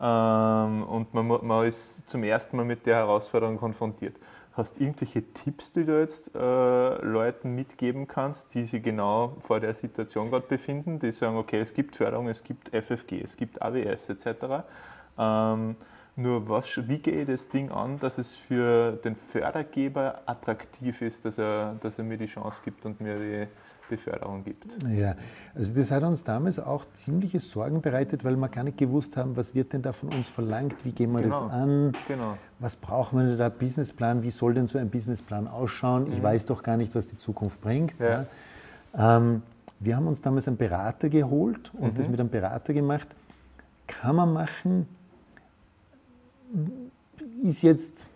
Ähm, und man, man ist zum ersten Mal mit der Herausforderung konfrontiert. Hast du irgendwelche Tipps, die du jetzt äh, Leuten mitgeben kannst, die sich genau vor der Situation gerade befinden, die sagen, okay, es gibt Förderung, es gibt FFG, es gibt AWS etc. Ähm, nur was, wie gehe ich das Ding an, dass es für den Fördergeber attraktiv ist, dass er, dass er mir die Chance gibt und mir die, die Förderung gibt?
Ja, also das hat uns damals auch ziemliche Sorgen bereitet, weil wir gar nicht gewusst haben, was wird denn da von uns verlangt, wie gehen wir
Genau.
das an,
Genau.
was braucht man da, Businessplan, wie soll denn so ein Businessplan ausschauen? Ich weiß doch gar nicht, was die Zukunft bringt.
Mhm. Ja.
Ja. Ähm, wir haben uns damals einen Berater geholt und
Mhm.
das mit einem Berater gemacht. Kann man machen, ist jetzt,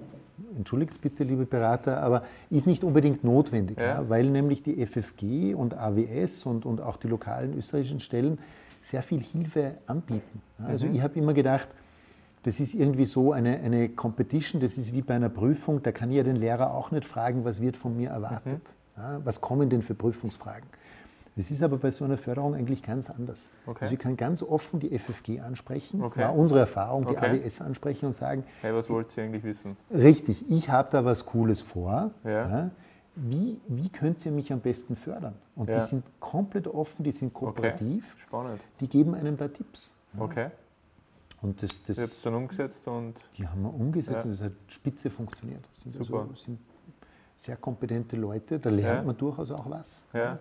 entschuldigt bitte, liebe Berater, aber ist nicht unbedingt notwendig,
Ja.
ja. weil nämlich die FFG und AWS und, und auch die lokalen österreichischen Stellen sehr viel Hilfe anbieten. Also ich habe immer gedacht, das ist irgendwie so eine, eine Competition, das ist wie bei einer Prüfung, da kann ich ja den Lehrer auch nicht fragen, was wird von mir erwartet, ja, was kommen denn für Prüfungsfragen. Das ist aber bei so einer Förderung eigentlich ganz anders.
Okay.
Also ich kann ganz offen die FFG ansprechen,
Okay.
ja, unsere Erfahrung, die
Okay.
AWS ansprechen und sagen,
Hey, was wollt ihr eigentlich wissen?
richtig, ich habe da was Cooles vor.
Ja.
Wie, wie könnt ihr mich am besten fördern? Und
Ja.
die sind komplett offen, die sind kooperativ,
Spannend.
die geben einem da Tipps.
Okay.
Und das,
es
das,
dann umgesetzt und
die haben wir umgesetzt
Ja.
und es hat spitze funktioniert. Das sind,
Super.
also, sind sehr kompetente Leute, da lernt
Ja.
man durchaus auch was.
ja,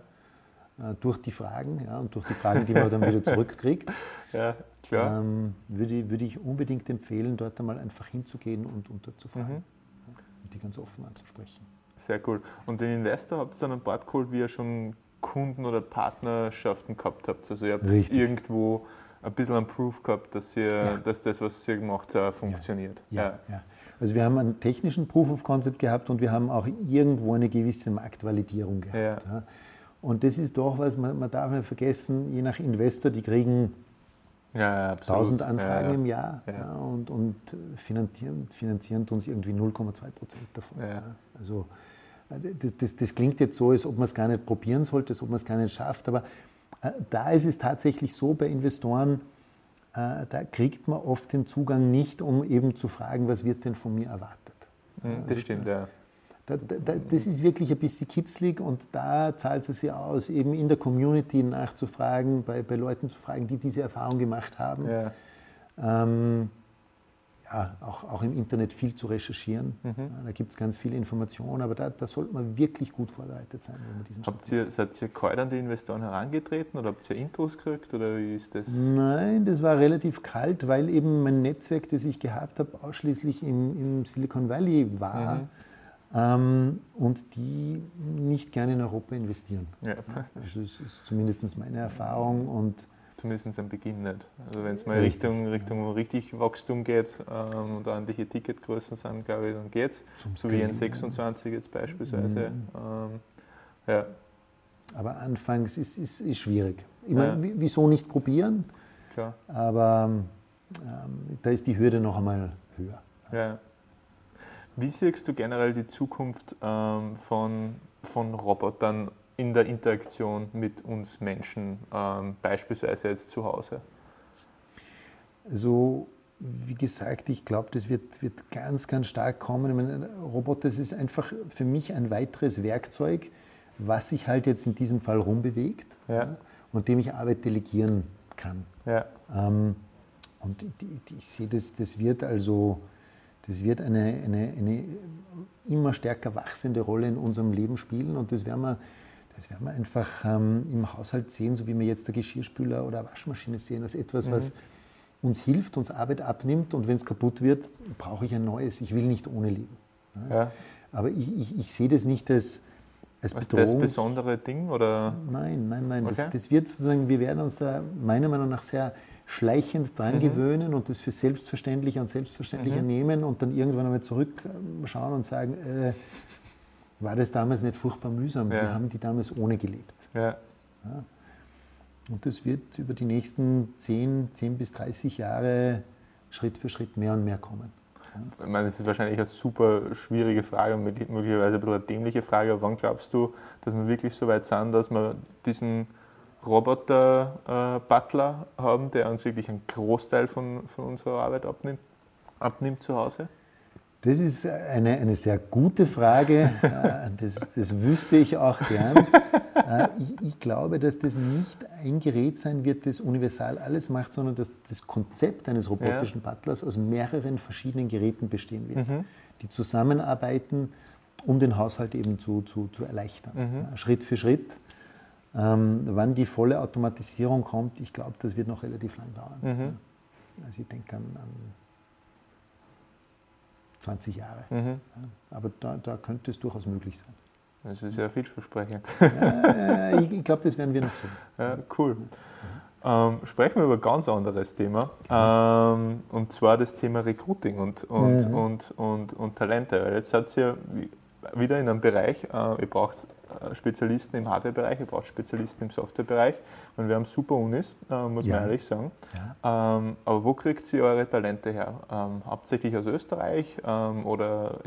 durch die Fragen ja, und durch die Fragen, die man dann wieder zurückkriegt,
ja, klar.
ähm, würde, würde ich unbedingt empfehlen, dort einmal einfach hinzugehen und, und dort zu fragen
Mhm.
ja, und die ganz offen anzusprechen.
Sehr cool. Und den Investor habt ihr dann an Bord geholt, wie ihr schon Kunden oder Partnerschaften gehabt habt. Also ihr habt
Richtig.
irgendwo ein bisschen einen Proof gehabt, dass, ihr, dass das, was ihr gemacht habt, funktioniert.
Ja, ja. Also wir haben einen technischen Proof of Concept gehabt und wir haben auch irgendwo eine gewisse Marktvalidierung gehabt. Und das ist doch was, man, man darf nicht vergessen, je nach Investor, die kriegen
ja, ja absolut.
1000 Anfragen
ja,
im Jahr
Ja.
ja, und, und finanzieren, finanzieren uns irgendwie 0,2 Prozent davon. Also äh, das, das, das klingt jetzt so, als ob man es gar nicht probieren sollte, als ob man es gar nicht schafft, aber äh, da ist es tatsächlich so bei Investoren, äh, da kriegt man oft den Zugang nicht, um eben zu fragen, was wird denn von mir erwartet.
Mhm, Das stimmt, ja.
Da, da, da, das ist wirklich ein bisschen kitzlig und da zahlt es sich aus, eben in der Community nachzufragen, bei, bei Leuten zu fragen, die diese Erfahrung gemacht haben.
ja.
Ähm, ja, auch, auch im Internet viel zu recherchieren.
Mhm.
Ja, da gibt es ganz viel Information, aber da, da sollte man wirklich gut vorbereitet sein, wenn man diesen
Habt ihr, seid ihr kalt an die Investoren herangetreten oder habt ihr Intros gekriegt oder wie ist das?
Nein, das war relativ kalt, weil eben mein Netzwerk, das ich gehabt habe, ausschließlich im, im Silicon Valley war
Mhm.
Ähm, und die nicht gerne in Europa investieren.
Ja,
Also das ist zumindest meine Erfahrung und
zumindest am Beginn nicht. Also wenn es mal Richtung, Richtung richtig Wachstum geht ähm, und ordentliche Ticketgrößen sind, glaube ich, dann geht es.
zum
So wie
Skalieren.
N26 jetzt beispielsweise.
Mhm.
Ähm, ja,
Aber anfangs ist es ist, ist schwierig. Ich
Ja.
meine, wi- wieso nicht probieren?
klar.
Aber ähm, da ist die Hürde noch einmal höher.
Ja. Wie siehst du generell die Zukunft ähm, von, von Robotern in der Interaktion mit uns Menschen, ähm, beispielsweise jetzt zu Hause?
Also, wie gesagt, ich glaube, das wird, wird ganz, ganz stark kommen. Ich meine, Roboter, das ist einfach für mich ein weiteres Werkzeug, was sich halt jetzt in diesem Fall rumbewegt
Ja.
und dem ich Arbeit delegieren kann.
Ja,
Ähm, und die, die, ich sehe, das, das wird also das wird eine, eine, eine immer stärker wachsende Rolle in unserem Leben spielen und das werden wir, das werden wir einfach ähm, im Haushalt sehen, so wie wir jetzt der Geschirrspüler oder eine Waschmaschine sehen, als etwas, was uns hilft, uns Arbeit abnimmt und wenn es kaputt wird, brauche ich ein neues. Ich will nicht ohne leben.
ja.
Aber ich, ich, ich sehe das nicht als, als
Ist das besondere Ding oder?
Nein, nein, nein.
Okay.
Das, das wird sozusagen, wir werden uns da meiner Meinung nach sehr schleichend dran
Mhm.
gewöhnen und das für selbstverständlicher und selbstverständlicher
Mhm.
nehmen und dann irgendwann einmal zurückschauen und sagen, äh, war das damals nicht furchtbar mühsam?
Ja.
Wir haben die damals ohne gelebt.
Ja,
Und das wird über die nächsten 10, 10 bis 30 Jahre Schritt für Schritt mehr und mehr kommen.
ich meine, das ist wahrscheinlich eine super schwierige Frage und möglich- möglicherweise ein bisschen eine dämliche Frage, aber wann glaubst du, dass wir wirklich so weit sind, dass wir diesen Roboter-Butler haben, der uns wirklich einen Großteil von, von unserer Arbeit abnimmt, abnimmt zu Hause?
Das ist eine, eine sehr gute Frage. Äh, Das, das wüsste ich auch gern. Äh, Ich, ich glaube, dass das nicht ein Gerät sein wird, das universal alles macht, sondern dass das Konzept eines robotischen Butlers aus mehreren verschiedenen Geräten bestehen wird, die zusammenarbeiten, um den Haushalt eben zu, zu, zu erleichtern. Ja, Schritt für Schritt. Ähm, wann die volle Automatisierung kommt, ich glaube, das wird noch relativ lang dauern.
Mhm.
Also ich denke an, an 20 Jahre.
Mhm.
Ja, aber da, da könnte es durchaus möglich sein.
Das ist ja vielversprechend.
Äh, ich glaube, das werden wir noch sehen.
Ja, cool. Ähm, sprechen wir über ein ganz anderes Thema, ähm, und zwar das Thema Recruiting und, und,
Mhm.
und, und, und Talente. Weil jetzt seid ihr wie- wieder in einem Bereich, äh, ihr braucht Spezialisten im Hardware-Bereich, ihr braucht Spezialisten im Software-Bereich und wir haben super Unis, äh, muss
Ja.
man ehrlich sagen.
Ja.
Ähm, aber wo kriegt ihr eure Talente her? Ähm, hauptsächlich aus Österreich ähm, oder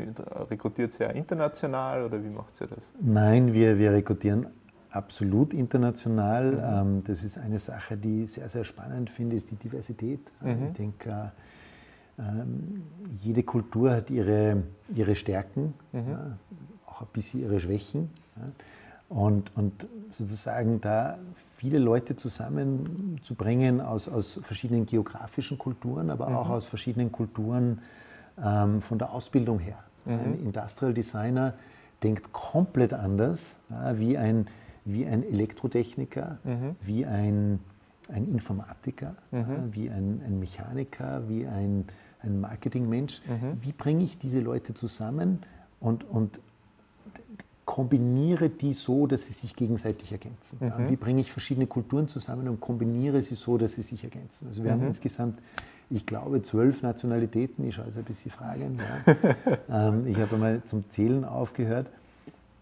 rekrutiert ihr international oder wie macht ihr das?
Nein, wir, wir rekrutieren absolut international. Ähm, das ist eine Sache, die ich sehr, sehr spannend finde, ist die Diversität.
Mhm.
Ich denke, äh, ähm, jede Kultur hat ihre, ihre Stärken,
Mhm.
ja, auch ein bisschen ihre Schwächen. Und, und sozusagen da viele Leute zusammenzubringen aus, aus verschiedenen geografischen Kulturen, aber auch aus verschiedenen Kulturen ähm, von der Ausbildung her. Ein Industrial Designer denkt komplett anders ja, wie, ein, wie ein Elektrotechniker, wie ein, ein Informatiker, ja, wie ein, ein Mechaniker, wie ein, ein Marketingmensch. Wie bringe ich diese Leute zusammen und, und kombiniere die so, dass sie sich gegenseitig ergänzen. Ja, wie bringe ich verschiedene Kulturen zusammen und kombiniere sie so, dass sie sich ergänzen. Also wir haben insgesamt, ich glaube, zwölf Nationalitäten. Ich schaue jetzt ein bisschen Fragen. Ja. ähm, ich habe einmal zum Zählen aufgehört.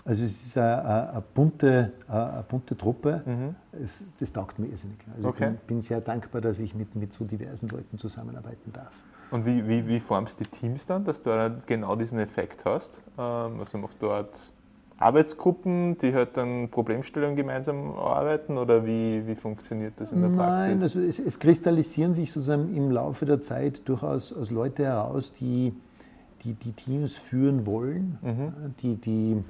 Also es ist eine, bunte, eine bunte Truppe. Es, das taugt mir irrsinnig. Also
Okay.
ich bin, bin sehr dankbar, dass ich mit, mit so diversen Leuten zusammenarbeiten darf.
Und wie, wie, wie formst du die Teams dann, dass du genau diesen Effekt hast? Ähm, also macht dort Arbeitsgruppen, die halt dann Problemstellungen gemeinsam arbeiten oder wie, wie funktioniert das in der Praxis?
Nein, also es, es kristallisieren sich sozusagen im Laufe der Zeit durchaus aus Leute heraus, die die, die Teams führen wollen,
Mhm.
die, die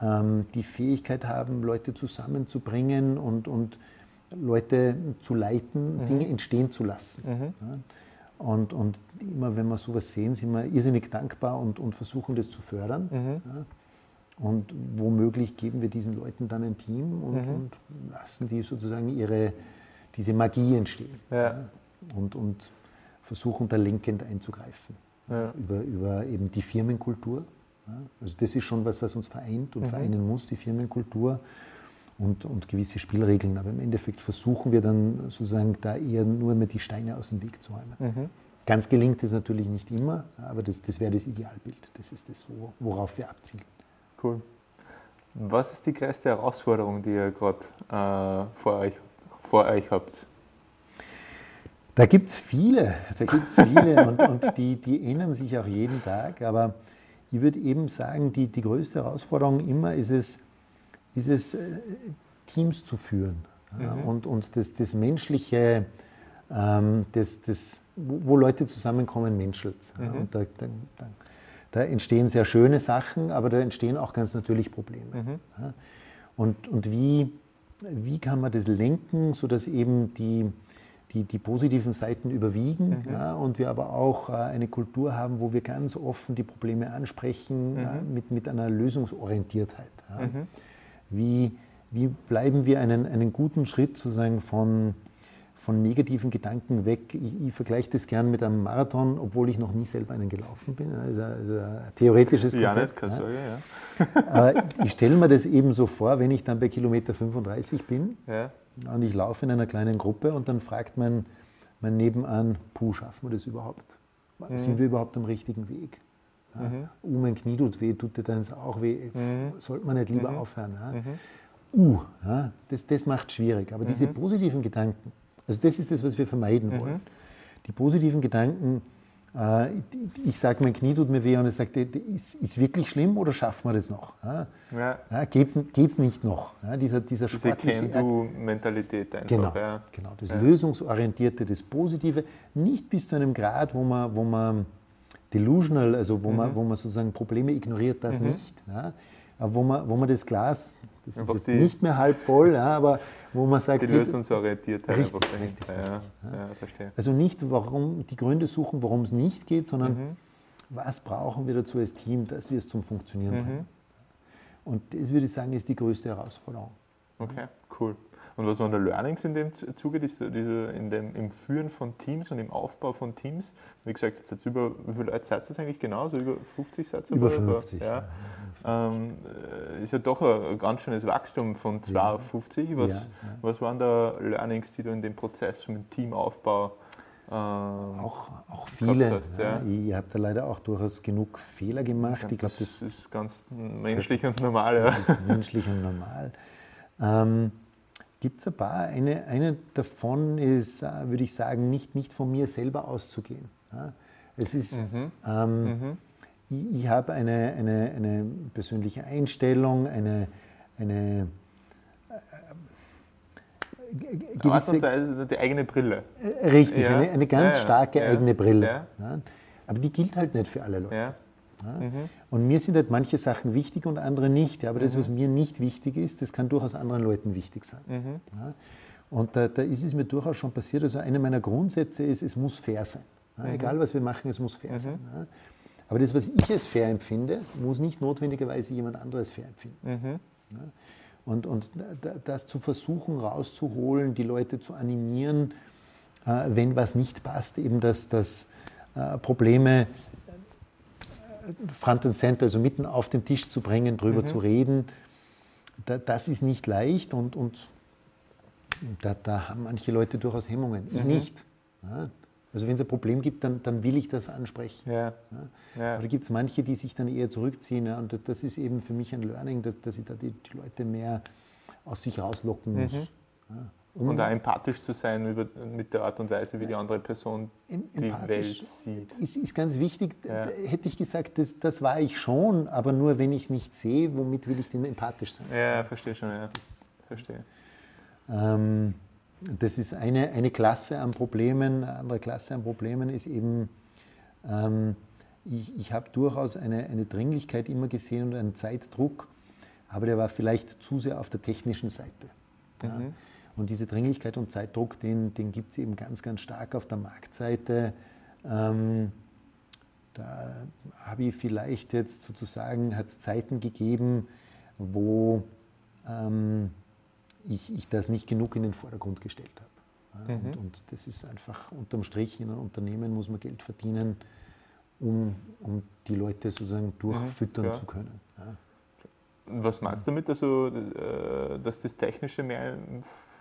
ähm, die Fähigkeit haben, Leute zusammenzubringen und, und Leute zu leiten,
Mhm.
Dinge entstehen zu lassen. Ja. Und, und immer wenn wir sowas sehen, sind wir irrsinnig dankbar und, und versuchen das zu fördern.
Mhm.
Ja. Und womöglich geben wir diesen Leuten dann ein Team und,
Mhm.
und lassen die sozusagen ihre, diese Magie entstehen.
Ja.
Und, und versuchen da lenkend einzugreifen.
Ja.
Über, über eben die Firmenkultur. Also das ist schon was, was uns vereint und vereinen muss, die Firmenkultur und, und gewisse Spielregeln. Aber im Endeffekt versuchen wir dann sozusagen da eher nur mehr die Steine aus dem Weg zu räumen. Ganz gelingt es natürlich nicht immer, aber das, das wäre das Idealbild. Das ist das, wo, worauf wir abzielen.
Cool. Was ist die größte Herausforderung, die ihr gerade äh, vor, euch, vor euch habt?
Da gibt es viele, da gibt es viele und, und die, die ändern sich auch jeden Tag. Aber ich würde eben sagen, die, die größte Herausforderung immer ist es, ist es äh, Teams zu führen. Ja, und, und das, das Menschliche, ähm, das, das, wo, Leute zusammenkommen, menschelt. Ja, und da, da, da, da entstehen sehr schöne Sachen, aber da entstehen auch ganz natürlich Probleme. Ja. Und, und wie, wie kann man das lenken, sodass eben die, die, die positiven Seiten überwiegen ja, und wir aber auch äh, eine Kultur haben, wo wir ganz offen die Probleme ansprechen ja, mit, mit einer Lösungsorientiertheit. Ja. Wie, wie bleiben wir einen, einen guten Schritt sozusagen von, von negativen Gedanken weg? Ich, ich vergleiche das gern mit einem Marathon, obwohl ich noch nie selber einen gelaufen bin. Also, also ein theoretisches
Ja,
Konzept.
nicht, keine
ja.
Sorge, ja.
Aber ich stelle mir das eben so vor, wenn ich dann bei Kilometer 35 bin
ja.
und ich laufe in einer kleinen Gruppe und dann fragt mein, mein Nebenan, puh, schaffen wir das überhaupt? Sind wir überhaupt am richtigen Weg? Ja, Uh, mein Knie tut weh, tut dir deins auch weh? Sollte man nicht lieber aufhören? Ja? Uh, ja, das, das macht schwierig. Aber diese positiven Gedanken, also das ist das, was wir vermeiden wollen. Die positiven Gedanken, äh, ich sage, mein Knie tut mir weh und er sagt, ist, ist wirklich schlimm oder schaffen wir das noch? Ja?
ja.
Ja, geht's, geht's nicht noch? Ja, dieser, dieser
Diese
sportliche
Can-Do-Mentalität einfach.
Genau,
Ja.
genau. Das. Lösungsorientierte, das Positive, nicht bis zu einem Grad, wo man, wo man delusional, also wo,
Mhm.
man, wo man sozusagen Probleme ignoriert, das nicht. Ja. Aber wo man, wo man das Glas, das ist nicht mehr halb voll, ja, aber wo man sagt,
Die
hey,
Lösungsorientiertheit
Richtig,
einfach
richtig,
ja.
richtig,
Ja. verstehe.
also nicht warum, die Gründe suchen, warum es nicht geht, sondern
Mhm.
was brauchen wir dazu als Team, dass wir es zum Funktionieren
Mhm.
bringen. Und das würde ich sagen, ist die größte Herausforderung.
Okay, cool. Und was waren da Learnings in dem Zuge, diese, diese, in dem, im Führen von Teams und im Aufbau von Teams? Wie gesagt, jetzt jetzt über, wie viele Leute seid ihr eigentlich genau? So über 50 seid ihr?
Über
oder?
50.
Ja. Ähm, äh, ist ja doch ein ganz schönes Wachstum von 2
Ja.
auf 50. Was,
Ja, ja.
was waren da Learnings, die du in dem Prozess vom Teamaufbau ähm,
Auch, auch viele.
hast, ja.
ja. Ich habe da leider auch durchaus genug Fehler gemacht. Ich glaube,
das,
das,
ist ganz menschlich und normal. Ja.
das ist menschlich und normal. Ähm, Gibt es ein paar. Eine, eine davon ist, äh, würde ich sagen, nicht, nicht von mir selber auszugehen. Es ist, ähm, ich, ich habe eine, eine, eine persönliche Einstellung, eine, eine
Art und Weise die eigene Brille.
Äh, Richtig,
Ja.
eine, eine ganz
Ja, ja.
starke eigene Brille. Aber die gilt halt nicht für alle Leute.
Ja.
Und mir sind halt manche Sachen wichtig und andere nicht. Ja, aber
Mhm.
das, was mir nicht wichtig ist, das kann durchaus anderen Leuten wichtig sein.
Mhm.
Ja. Und da, da ist es mir durchaus schon passiert. Also einer meiner Grundsätze ist, es muss fair sein.
Mhm.
Egal was wir machen, es muss fair sein. Ja. Aber das, was ich als fair empfinde, muss nicht notwendigerweise jemand anderes fair empfinden.
Mhm.
Und, und da- das zu versuchen rauszuholen, die Leute zu animieren, äh, wenn was nicht passt, eben dass, dass äh, Probleme front and center, also mitten auf den Tisch zu bringen, drüber zu reden, da, das ist nicht leicht und, und da, da haben manche Leute durchaus Hemmungen. Ich nicht. Ja. Also wenn es ein Problem gibt, dann, dann will ich das ansprechen.
Ja.
Ja. Aber da gibt es manche, die sich dann eher zurückziehen. Ja, und das ist eben für mich ein Learning, dass, dass ich da die, die Leute mehr aus sich rauslocken muss. Ja, um
Und auch empathisch zu sein über, mit der Art und Weise, wie die andere Person
em-
die Welt sieht.
Ist, ist ganz wichtig.
Ja.
Hätte ich gesagt, das, das war ich schon, aber nur wenn ich es nicht sehe, womit will ich denn empathisch sein?
Ja, verstehe schon, ja. Verstehe.
Ähm, das ist eine, eine Klasse an Problemen. Eine andere Klasse an Problemen ist eben, ähm, ich, ich habe durchaus eine, eine Dringlichkeit immer gesehen und einen Zeitdruck, aber der war vielleicht zu sehr auf der technischen Seite. Ja. Und diese Dringlichkeit und Zeitdruck, den, den gibt es eben ganz, ganz stark auf der Marktseite. Ähm, da habe ich vielleicht jetzt sozusagen, hat es Zeiten gegeben, wo ähm, ich, ich das nicht genug in den Vordergrund gestellt habe. Ja, und, und das ist einfach unterm Strich, in einem Unternehmen muss man Geld verdienen, um, um die Leute sozusagen durchfüttern
ja.
zu können. Ja.
Was meinst du damit, also, äh, dass das Technische mehr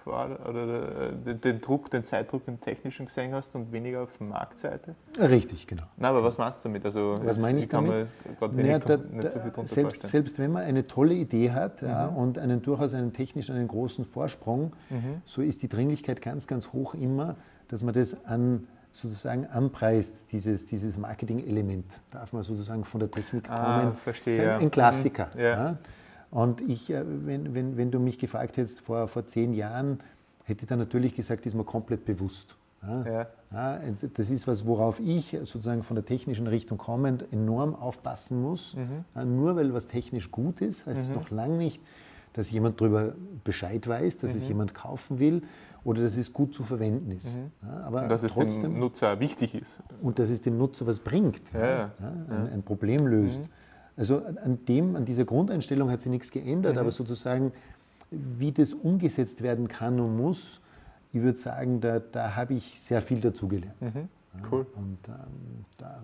Vor- oder äh, den, den Druck, den Zeitdruck im Technischen gesehen hast und weniger auf der Marktseite?
Richtig, genau.
Nein, aber was meinst du damit? Also,
Was meine ich damit?
gerade
Naja, da,
so
da,
drunter
selbst.
Mhm.
selbst wenn man eine tolle Idee hat ja, und einen durchaus einen technisch einen großen Vorsprung,
Mhm.
so ist die Dringlichkeit ganz, ganz hoch immer, dass man das an sozusagen anpreist, dieses, dieses Marketing-Element. Darf man sozusagen von der Technik
Ah,
kommen.
verstehe,
Das ist ein, ein Klassiker.
Mhm, ja.
Ja. Und ich, äh, wenn, wenn, wenn du mich gefragt hättest vor, vor zehn Jahren, hätte ich dann natürlich gesagt, ist mir komplett bewusst. Ja.
Ja.
Das ist was, worauf ich sozusagen von der technischen Richtung kommend enorm aufpassen muss.
Mhm.
Ja, nur weil was technisch gut ist, heißt es noch lange nicht, dass jemand darüber Bescheid weiß, dass
Mhm.
es jemand kaufen will oder dass es gut zu verwenden ist. Ja, aber
Und dass es
trotzdem,
dem Nutzer wichtig ist.
und dass es dem Nutzer was bringt, ein, ein Problem löst. Also an- dem, an dieser Grundeinstellung hat sich nichts geändert, aber sozusagen, wie das umgesetzt werden kann und muss, ich würde sagen, da, da habe ich sehr viel dazugelernt.
Cool.
Und ähm, da,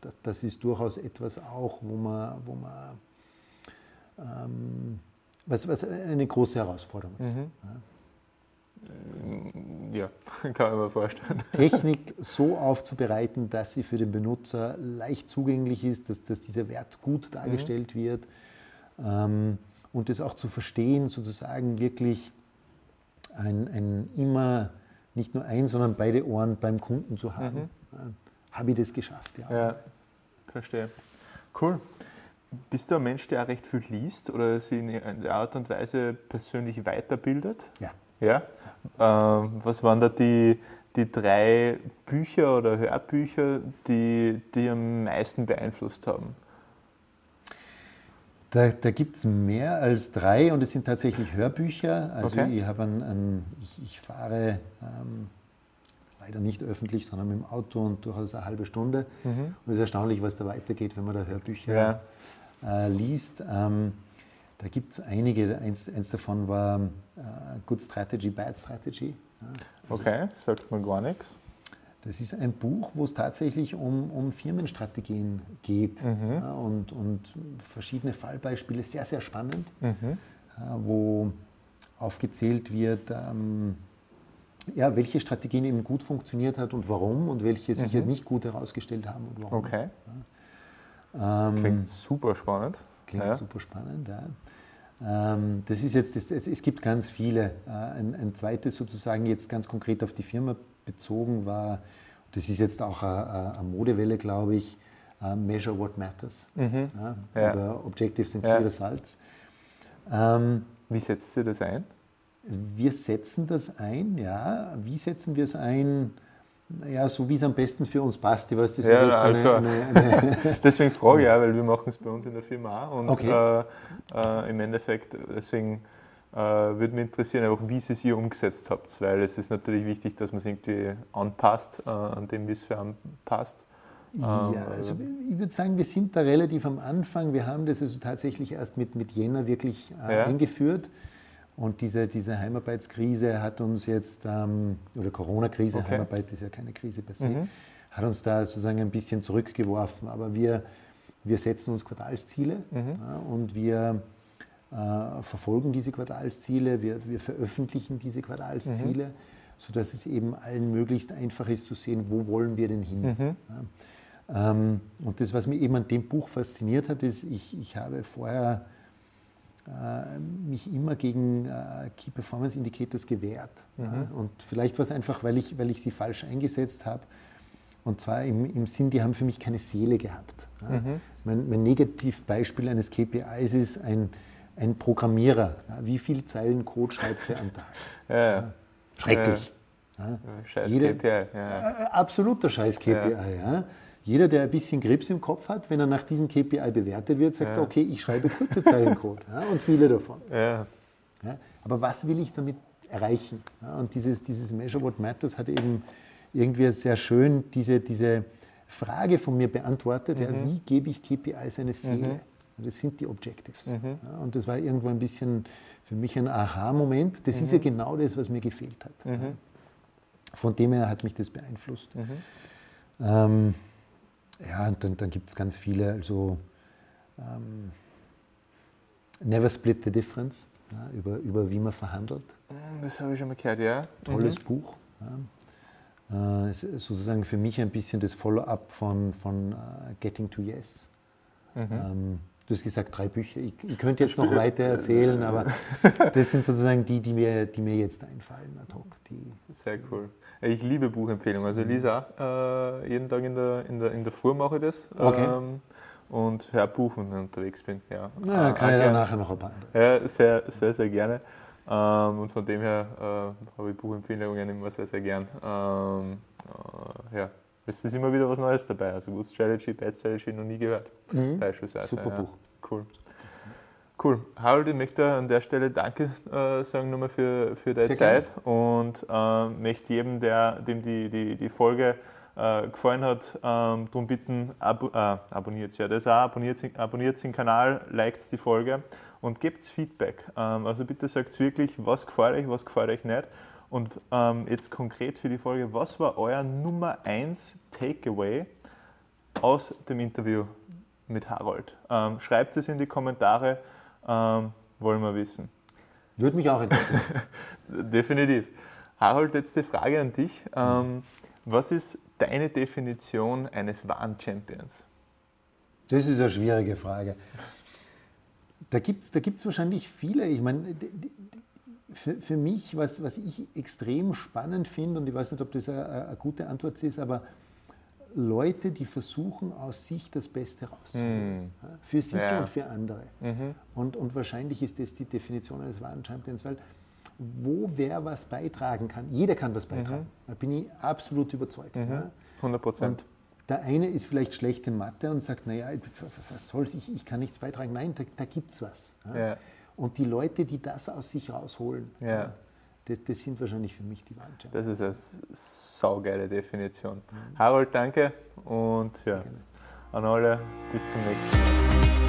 da, das ist durchaus etwas auch, wo man, wo man ähm, was, was eine große Herausforderung ist.
Ja, kann ich mir vorstellen.
Technik so aufzubereiten, dass sie für den Benutzer leicht zugänglich ist, dass, dass dieser Wert gut dargestellt wird ähm, und das auch zu verstehen, sozusagen wirklich ein, ein immer nicht nur ein, sondern beide Ohren beim Kunden zu haben. Äh, Habe ich das geschafft? Ja.
Ja, verstehe. Cool. Bist du ein Mensch, der auch recht viel liest oder sich in der Art und Weise persönlich weiterbildet?
ja.
Ja. Ähm, was waren da die, die drei Bücher oder Hörbücher, die die am meisten beeinflusst haben?
Da, da gibt es mehr als drei und es sind tatsächlich Hörbücher. Also
Okay.
ich, ein, ein, ich, ich fahre ähm, leider nicht öffentlich, sondern mit dem Auto und durchaus eine halbe Stunde. Und es ist erstaunlich, was da weitergeht, wenn man da Hörbücher äh, liest. Ähm, da gibt es einige. Eins, eins davon war äh, Good Strategy, Bad Strategy. Ja.
Okay, sagt mir gar nichts.
Das ist ein Buch, wo es tatsächlich um, um Firmenstrategien geht ja, und, und verschiedene Fallbeispiele, sehr, sehr spannend, ja, wo aufgezählt wird, ähm, ja, welche Strategien eben gut funktioniert hat und warum und welche sich als nicht gut herausgestellt haben und warum.
Okay,
Ähm,
klingt super spannend.
Klingt
Ja.
super spannend, ja. Ähm, das ist jetzt, das, es gibt ganz viele. Äh, Ein, ein zweites sozusagen jetzt ganz konkret auf die Firma bezogen war, das ist jetzt auch eine, eine Modewelle, glaube ich, äh, Measure What Matters ja,
Mhm. Ja.
oder Objectives and
Ja.
Key Results. Ähm,
Wie setzt ihr das ein?
Wir setzen das ein, ja. Wie setzen wir es ein? Ja, so wie es am besten für uns passt. Ich weiß, das
Ja,
ist jetzt eine, eine, eine
Deswegen frage ich auch, weil wir machen es bei uns in der Firma auch. Und
Okay.
äh, äh, im Endeffekt, deswegen äh, würde mich interessieren, auch wie Sie es hier umgesetzt habt, weil es ist natürlich wichtig, dass man es irgendwie anpasst, äh, an dem, wie es für einen passt.
Ja,
Ähm,
also ich würde sagen, wir sind da relativ am Anfang. Wir haben das also tatsächlich erst mit, mit Jänner wirklich äh,
Ja.
eingeführt. Und diese, diese Heimarbeitskrise hat uns jetzt, ähm, oder Corona-Krise,
Okay.
Heimarbeit ist ja keine Krise per se,
Mhm.
hat uns da sozusagen ein bisschen zurückgeworfen. Aber wir, wir setzen uns Quartalsziele
Mhm.
ja, und wir äh, verfolgen diese Quartalsziele, wir, wir veröffentlichen diese Quartalsziele, sodass es eben allen möglichst einfach ist zu sehen, wo wollen wir denn hin.
Mhm.
Ja. Ähm, und das, was mich eben an dem Buch fasziniert hat, ist, ich, ich habe vorher mich immer gegen äh, Key Performance Indicators gewehrt. Ja. Und vielleicht war es einfach, weil ich, weil ich sie falsch eingesetzt habe. Und zwar im, im Sinn, die haben für mich keine Seele gehabt. Ja. Mein, mein Negativbeispiel eines KPIs ist ein, ein Programmierer. Wie viele Zeilen Code schreibt er am Tag?
Ja.
Schrecklich. Ja.
Scheiß
Jede-
KPI. Ja.
Äh, Absoluter scheiß KPI. Ja. Jeder, der ein bisschen Krebs im Kopf hat, wenn er nach diesem KPI bewertet wird, sagt,
Ja.
okay, ich schreibe kurze Zeilencode ja, und viele davon.
Ja.
Aber was will ich damit erreichen? Und dieses, dieses Measure What Matters hat eben irgendwie sehr schön diese, diese Frage von mir beantwortet, ja, wie gebe ich KPIs eine Seele? Und Das sind die Objectives. Ja, und das war irgendwo ein bisschen für mich ein Aha-Moment. Das ist ja genau das, was mir gefehlt hat. Ja. Von dem her hat mich das beeinflusst. Ähm, ja, und dann, dann gibt es ganz viele, also ähm, Never Split the Difference, ja, über, über wie man verhandelt.
Das habe ich schon mal gehört, ja.
Tolles Buch. Ja. Äh, sozusagen für mich ein bisschen das Follow-up von, von äh, Getting to Yes. Ähm, du hast gesagt, drei Bücher. Ich, ich könnte jetzt noch weiter erzählen, aber das sind sozusagen die, die mir, die mir jetzt einfallen ad hoc. Die,
Sehr cool. Ich liebe Buchempfehlungen. Also ich lese auch äh, jeden Tag in der, in, der, in der Früh mache ich das.
Okay.
Ähm, und höre Buch, wenn ich unterwegs bin. Ja.
na, dann kann
Auch
ich
gern.
nachher noch ein paar.
Ja, sehr, sehr, sehr gerne. Ähm, und von dem her äh, habe ich Buchempfehlungen immer sehr, sehr gern. Ähm, äh, ja, es ist immer wieder was Neues dabei. Also Good Strategy, Bad Strategy noch nie gehört, beispielsweise.
Super
ja.
Buch.
Cool. Cool. Harold, ich möchte an der Stelle Danke äh, sagen nochmal für, für deine
Sehr
Zeit und ähm, möchte jedem, der, dem die, die, die Folge äh, gefallen hat, ähm, darum bitten, abo äh, abonniert ja das auch, abonniert, abonniert den Kanal, liked die Folge und gebt Feedback. Ähm, also bitte sagt wirklich, was gefällt euch, was gefällt euch nicht. Und ähm, jetzt konkret für die Folge, was war euer Nummer 1 Takeaway aus dem Interview mit Harold? Ähm, schreibt es in die Kommentare, ähm, wollen wir wissen.
Würde mich auch interessieren.
Definitiv. Harold, letzte Frage an dich. Ähm, was ist deine Definition eines wahren Champions?
Das ist eine schwierige Frage. Da gibt es da gibt's wahrscheinlich viele. Ich meine, für, für mich, was, was ich extrem spannend finde, und ich weiß nicht, ob das eine, eine gute Antwort ist, aber Leute, die versuchen, aus sich das Beste rauszuholen. Ja, Für sich
Ja.
und für andere. Und, und wahrscheinlich ist das die Definition eines wahren Champions, weil wo wer was beitragen kann, jeder kann was beitragen. Da bin ich absolut überzeugt. Ja.
100 Prozent.
Und der eine ist vielleicht schlecht in Mathe und sagt, naja, was soll's, ich, ich kann nichts beitragen. Nein, da, da gibt es was. Und die Leute, die das aus sich rausholen. Das, das sind wahrscheinlich für mich die Champions.
Das ist eine saugeile Definition. Harold, danke und ja, an alle, bis zum nächsten Mal.